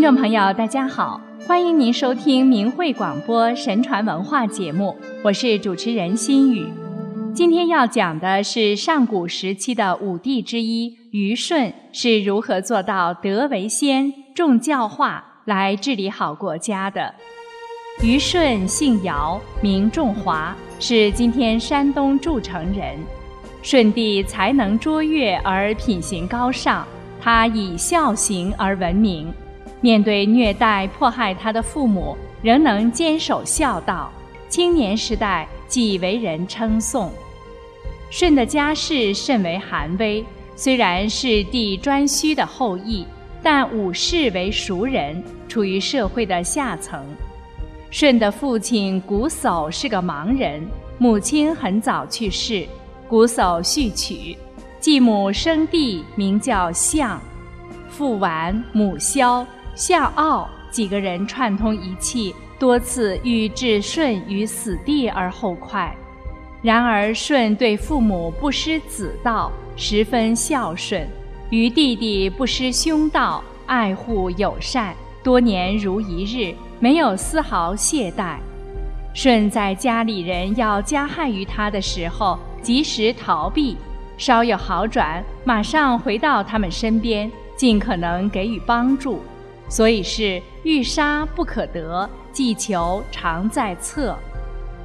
听众朋友，大家好，欢迎您收听明慧广播神传文化节目，我是主持人心雨。今天要讲的是上古时期的五帝之一虞舜是如何做到德为先、重教化来治理好国家的。虞舜姓尧，名仲华，是今天山东诸城人。舜帝才能卓越而品行高尚，他以孝行而闻名。面对虐待迫害他的父母，仍能坚守孝道。青年时代即为人称颂。舜的家世甚为寒微，虽然是帝颛顼的后裔，但武士为熟人，处于社会的下层。舜的父亲瞽叟是个盲人，母亲很早去世，瞽叟续娶，继母生弟名叫象，父完母消。夏奥几个人串通一气，多次欲置舜于死地而后快。然而舜对父母不失子道，十分孝顺；于弟弟不失兄道，爱护友善，多年如一日，没有丝毫懈怠。舜在家里人要加害于他的时候，及时逃避；稍有好转，马上回到他们身边，尽可能给予帮助。所以是欲杀不可得，既求常在侧。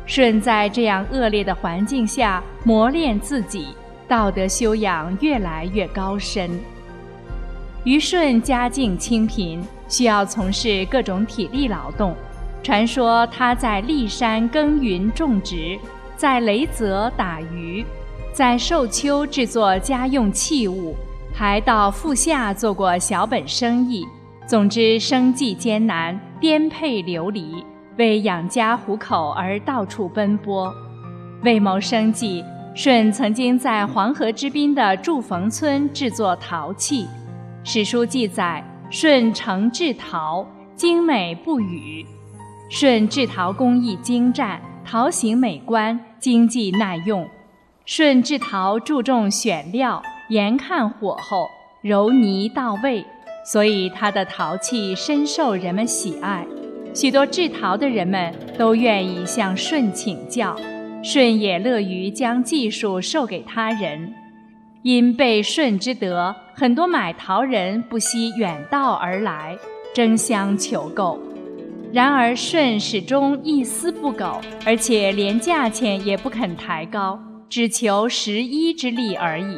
舜在这样恶劣的环境下磨练自己，道德修养越来越高深。虞舜家境清贫，需要从事各种体力劳动。传说他在骊山耕耘种植，在雷泽打鱼，在寿丘制作家用器物，还到富下做过小本生意。总之，生计艰难，颠沛流离，为养家糊口而到处奔波。为谋生计，舜曾经在黄河之滨的祝逢村制作陶器。史书记载，舜成制陶，精美不语。舜制陶工艺精湛，陶形美观，经济耐用。舜制陶注重选料，严看火候，揉泥到位。所以他的陶器深受人们喜爱，许多制陶的人们都愿意向舜请教，舜也乐于将技术授给他人。因被舜之德，很多买陶人不惜远道而来，争相求购。然而舜始终一丝不苟，而且连价钱也不肯抬高，只求十一之利而已。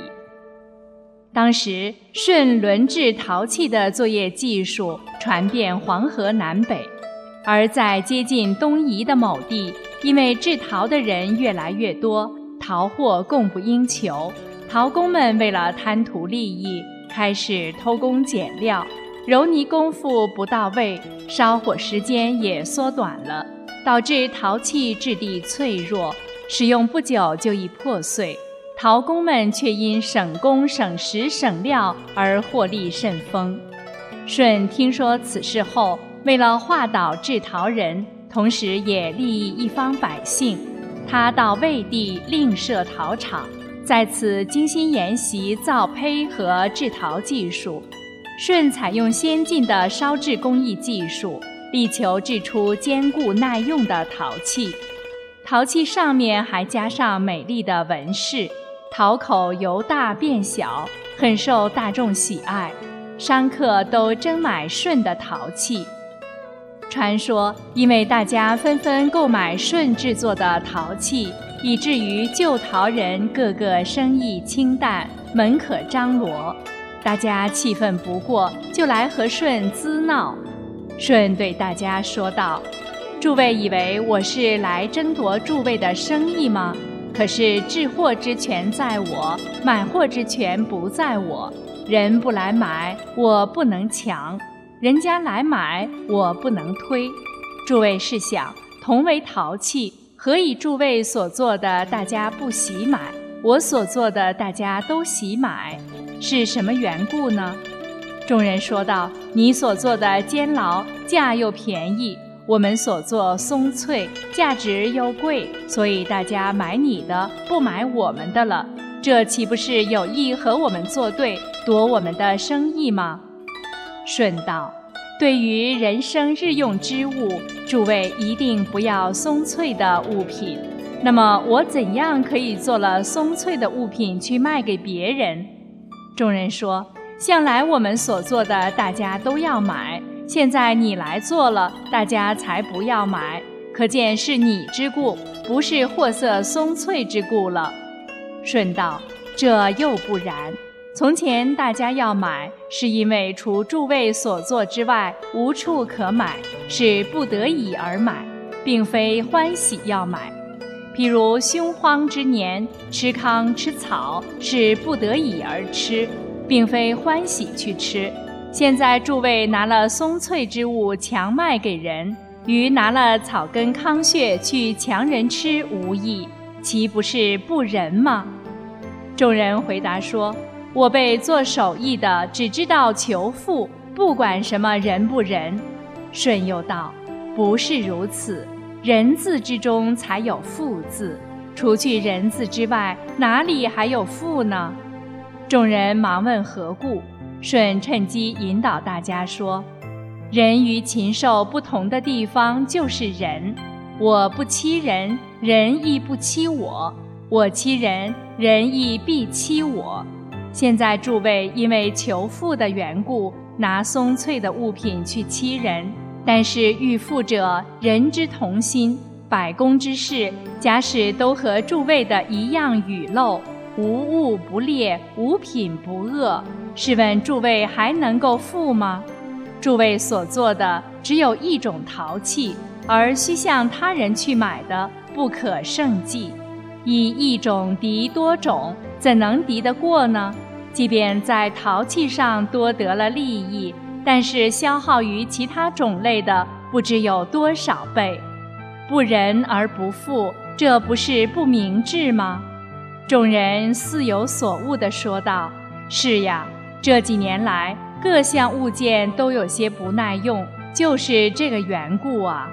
当时，舜轮制陶器的作业技术传遍黄河南北，而在接近东夷的某地，因为制陶的人越来越多，陶货供不应求，陶工们为了贪图利益，开始偷工减料，揉泥功夫不到位，烧火时间也缩短了，导致陶器质地脆弱，使用不久就易破碎。陶工们却因省工、省时、省料而获利甚丰。舜听说此事后，为了化导制陶人，同时也利益一方百姓，他到魏地另设陶厂，在此精心研习造胚和制陶技术。舜采用先进的烧制工艺技术，力求制出坚固耐用的陶器。陶器上面还加上美丽的纹饰。陶口由大变小，很受大众喜爱，商客都争买舜的陶器。传说，因为大家纷纷购买舜制作的陶器，以至于旧陶人个个生意清淡，门可张罗。大家气愤不过，就来和舜滋闹。舜对大家说道：“诸位以为我是来争夺诸位的生意吗？”可是置货之权在我，买货之权不在我。人不来买，我不能抢；人家来买，我不能推。诸位试想，同为陶器，何以诸位所做的大家不喜买，我所做的大家都喜买？是什么缘故呢？众人说道：“你所做的监牢，价又便宜。”我们所做松脆，价值又贵，所以大家买你的，不买我们的了。这岂不是有意和我们作对，夺我们的生意吗？顺道：“对于人生日用之物，诸位一定不要松脆的物品。那么我怎样可以做了松脆的物品去卖给别人？众人说：“向来我们所做的，大家都要买；现在你来做了，大家才不要买。可见是你之故，不是货色松脆之故了。”顺道：“这又不然。从前大家要买，是因为除诸位所做之外，无处可买，是不得已而买，并非欢喜要买。”譬如凶荒之年，吃糠吃草是不得已而吃，并非欢喜去吃。现在诸位拿了松脆之物强卖给人，与拿了草根糠屑去强人吃无异，岂不是不仁吗？众人回答说：“我辈做手艺的，只知道求富，不管什么仁不仁。”舜又道：“不是如此。”人字之中才有富字，除去人字之外，哪里还有富呢？众人忙问何故。舜趁机引导大家说：“人与禽兽不同的地方就是人。我不欺人，人亦不欺我；我欺人，人亦必欺我。现在诸位因为求富的缘故，拿松脆的物品去欺人。”但是欲富者，人之同心，百工之事，假使都和诸位的一样雨漏，无物不劣，无品不恶，试问诸位还能够富吗？诸位所做的只有一种陶器，而需向他人去买的，不可胜计。以一种敌多种，怎能敌得过呢？即便在陶器上多得了利益。但是消耗于其他种类的不知有多少倍，不仁而不富，这不是不明智吗？众人似有所悟地说道：“是呀，这几年来各项物件都有些不耐用，就是这个缘故啊。”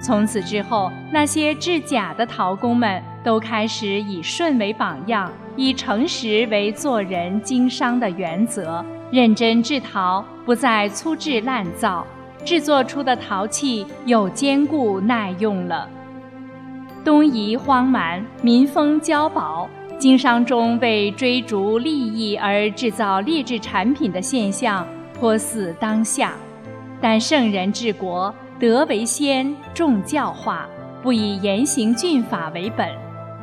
从此之后，那些制假的陶工们都开始以舜为榜样，以诚实为做人经商的原则。认真制陶，不再粗制滥造，制作出的陶器又坚固耐用了。东夷荒蛮，民风骄薄，经商中为追逐利益而制造劣质产品的现象颇似当下。但圣人治国，德为先，重教化，不以严刑峻法为本。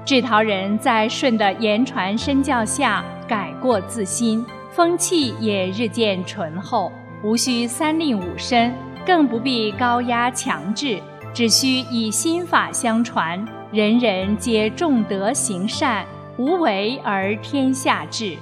制陶人在舜的言传身教下，改过自新。风气也日渐醇厚，无需三令五申，更不必高压强制，只需以心法相传，人人皆重德行善，无为而天下治。《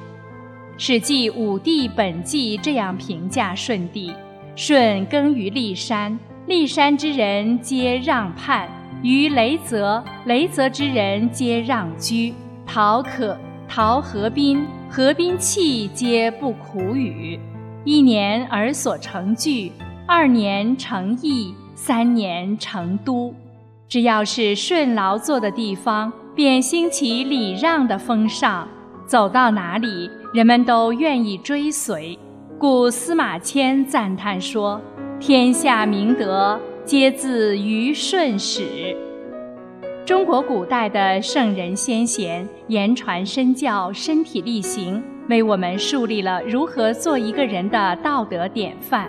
史记·武帝本纪》这样评价舜帝：舜耕于骊山，骊山之人皆让畔；于雷泽，雷泽之人皆让居。陶可，陶河滨。河滨器皆不苦与，一年而所成聚，二年成邑，三年成都。只要是舜劳作的地方，便兴起礼让的风尚，走到哪里，人们都愿意追随。故司马迁赞叹说：“天下明德，皆自于顺始。”中国古代的圣人先贤言传身教、身体力行，为我们树立了如何做一个人的道德典范。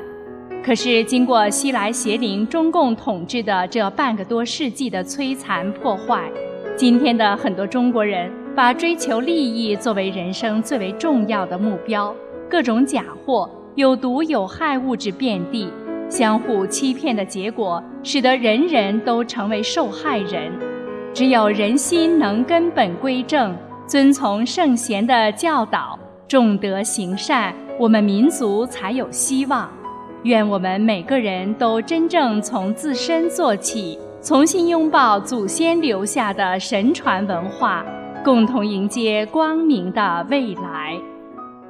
可是，经过西来邪灵中共统治的这半个多世纪的摧残破坏，今天的很多中国人把追求利益作为人生最为重要的目标，各种假货、有毒有害物质遍地，相互欺骗的结果，使得人人都成为受害人。只有人心能根本归正，遵从圣贤的教导，重德行善，我们民族才有希望。愿我们每个人都真正从自身做起，重新拥抱祖先留下的神传文化，共同迎接光明的未来。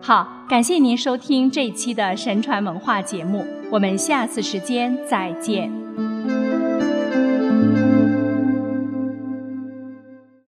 好，感谢您收听这期的神传文化节目，我们下次时间再见。